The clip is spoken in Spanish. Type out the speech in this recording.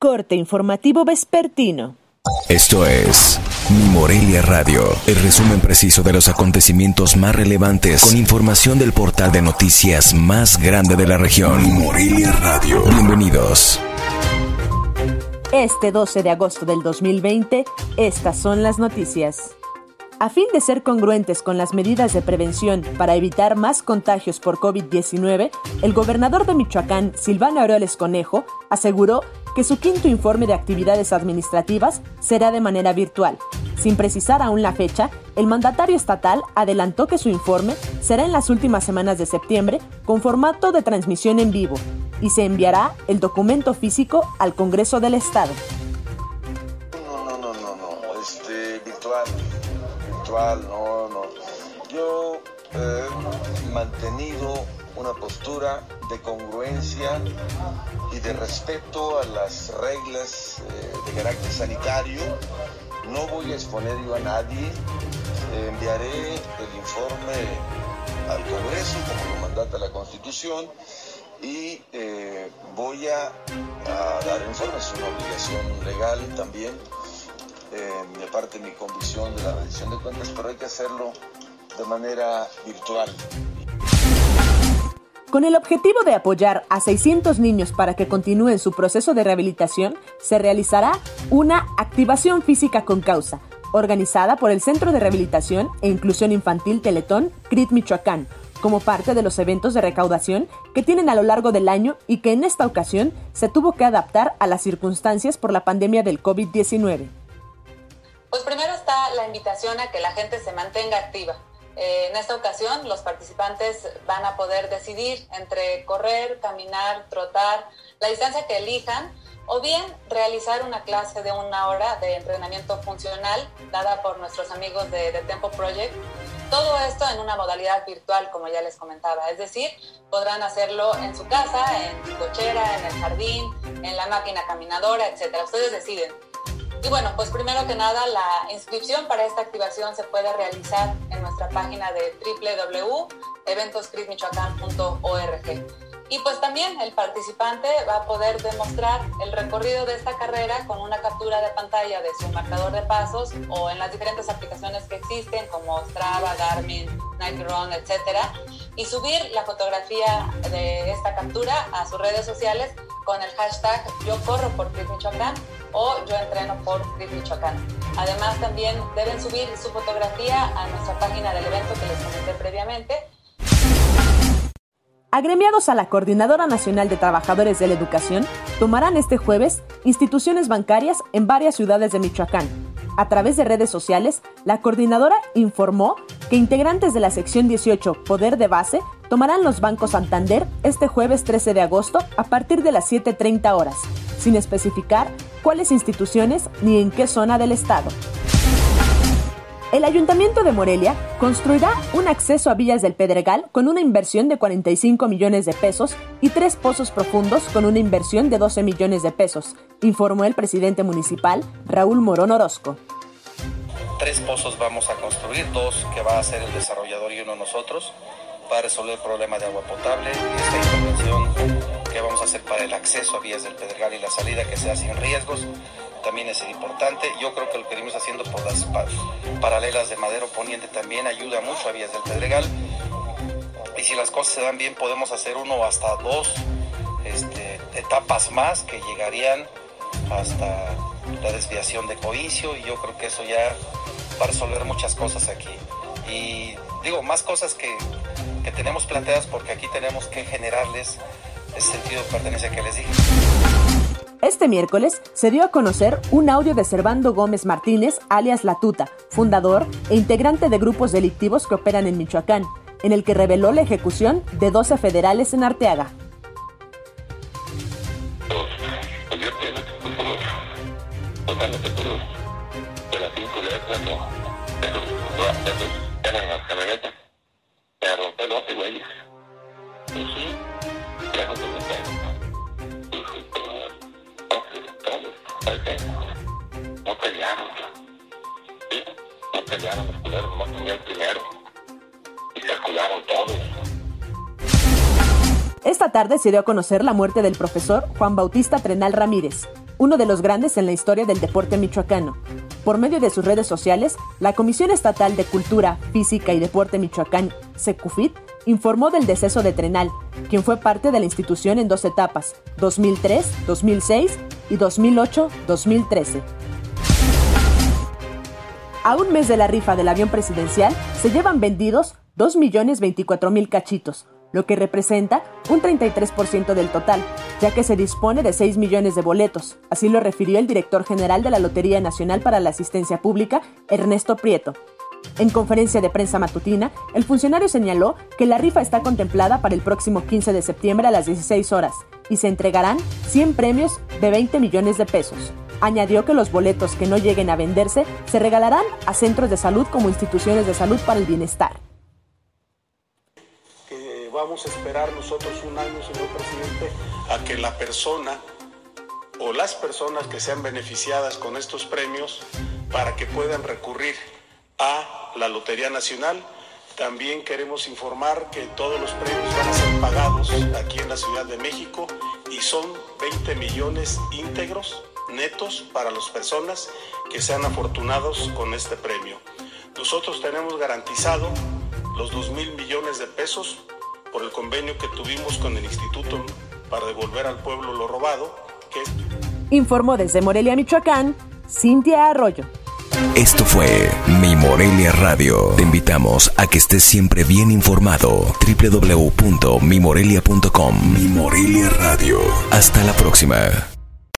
Corte informativo vespertino. Esto es Mi Morelia Radio, el resumen preciso de los acontecimientos más relevantes con información del portal de noticias más grande de la región. Mi Morelia Radio. Bienvenidos. Este 12 de agosto del 2020, estas son las noticias. A fin de ser congruentes con las medidas de prevención para evitar más contagios por COVID-19, el gobernador de Michoacán, Silvano Aureoles Conejo, aseguró que su quinto informe de actividades administrativas será de manera virtual. Sin precisar aún la fecha, el mandatario estatal adelantó que su informe será en las últimas semanas de septiembre con formato de transmisión en vivo y se enviará el documento físico al Congreso del Estado. No, no, no, no, este, virtual no, no. Yo he mantenido una postura de congruencia y de respeto a las reglas eh, de carácter sanitario. No voy a exponer yo a nadie. enviaré el informe al Congreso como lo mandata la Constitución y eh, voy a, a dar informe, es una obligación legal también eh, mi parte mi convicción de la rendición de cuentas, pero hay que hacerlo de manera virtual. Con el objetivo de apoyar a 600 niños para que continúen su proceso de rehabilitación, se realizará una activación física con causa, organizada por el Centro de Rehabilitación e Inclusión Infantil Teletón CRIT Michoacán, como parte de los eventos de recaudación que tienen a lo largo del año y que en esta ocasión se tuvo que adaptar a las circunstancias por la pandemia del COVID-19. Pues primero está la invitación a que la gente se mantenga activa. Eh, en esta ocasión los participantes van a poder decidir entre correr, caminar, trotar, la distancia que elijan, o bien realizar una clase de una hora de entrenamiento funcional dada por nuestros amigos de, de Tempo Project. Todo esto en una modalidad virtual, como ya les comentaba. Es decir, podrán hacerlo en su casa, en su cochera, en el jardín, en la máquina caminadora, etc. Ustedes deciden. Y bueno, pues primero que nada, la inscripción para esta activación se puede realizar en nuestra página de www.eventoscrismichoacán.org. Y pues también el participante va a poder demostrar el recorrido de esta carrera con una captura de pantalla de su marcador de pasos o en las diferentes aplicaciones que existen como Strava, Garmin, Nike Run, etcétera, y subir la fotografía de esta captura a sus redes sociales con el hashtag Yo corro por Michoacán o Yo entreno por Michoacán. Además también deben subir su fotografía a nuestra página del evento que les comenté previamente. Agremiados a la Coordinadora Nacional de Trabajadores de la Educación, tomarán este jueves instituciones bancarias en varias ciudades de Michoacán. A través de redes sociales, la coordinadora informó que integrantes de la sección 18 Poder de Base tomarán los bancos Santander este jueves 13 de agosto a partir de las 7.30 horas, sin especificar cuáles instituciones ni en qué zona del estado. El Ayuntamiento de Morelia construirá un acceso a Villas del Pedregal con una inversión de 45 millones de pesos y tres pozos profundos con una inversión de 12 millones de pesos, informó el presidente municipal Raúl Morón Orozco. Tres pozos vamos a construir, dos que va a ser el desarrollador y uno nosotros para resolver el problema de agua potable y esta intervención que vamos a hacer para el acceso a vías del Pedregal y la salida que sea sin riesgos también es importante. Yo creo que lo que venimos haciendo por las paralelas de Madero Poniente también ayuda mucho a vías del Pedregal. Y si las cosas se dan bien, podemos hacer uno hasta dos este, etapas más que llegarían hasta la desviación de Coicio y yo creo que eso ya va a resolver muchas cosas aquí. Y digo, más cosas que, que tenemos planteadas porque aquí tenemos que generarles ese sentido de pertenencia que les dije. Este miércoles se dio a conocer un audio de Servando Gómez Martínez, alias La Tuta, fundador e integrante de grupos delictivos que operan en Michoacán, en el que reveló la ejecución de 12 federales en Arteaga. Esta tarde se dio a conocer la muerte del profesor Juan Bautista Trenal Ramírez, uno de los grandes en la historia del deporte michoacano. Por medio de sus redes sociales, la Comisión Estatal de Cultura, Física y Deporte Michoacán, SECUFIT, informó del deceso de Trenal, quien fue parte de la institución en dos etapas, 2003, 2006 y 2008-2013. A un mes de la rifa del avión presidencial, se llevan vendidos 2.024.000 cachitos, lo que representa un 33% del total, ya que se dispone de 6 millones de boletos. Así lo refirió el director general de la Lotería Nacional para la Asistencia Pública, Ernesto Prieto. En conferencia de prensa matutina, el funcionario señaló que la rifa está contemplada para el próximo 15 de septiembre a las 16 horas y se entregarán 100 premios de 20 millones de pesos. Añadió que los boletos que no lleguen a venderse se regalarán a centros de salud como instituciones de salud para el bienestar vamos a esperar nosotros un año, señor presidente, a que la persona o las personas que sean beneficiadas con estos premios para que puedan recurrir a la Lotería Nacional. También queremos informar que todos los premios van a ser pagados aquí en la Ciudad de México y son 20 millones íntegros netos para las personas que sean afortunados con este premio. Nosotros tenemos garantizado los 2 mil millones de pesos por el convenio que tuvimos con el instituto para devolver al pueblo lo robado. Informó desde Morelia, Michoacán, Cintia Arroyo. Esto fue Mi Morelia Radio. Te invitamos a que estés siempre bien informado. www.mimorelia.com Mi Morelia Radio. Hasta la próxima.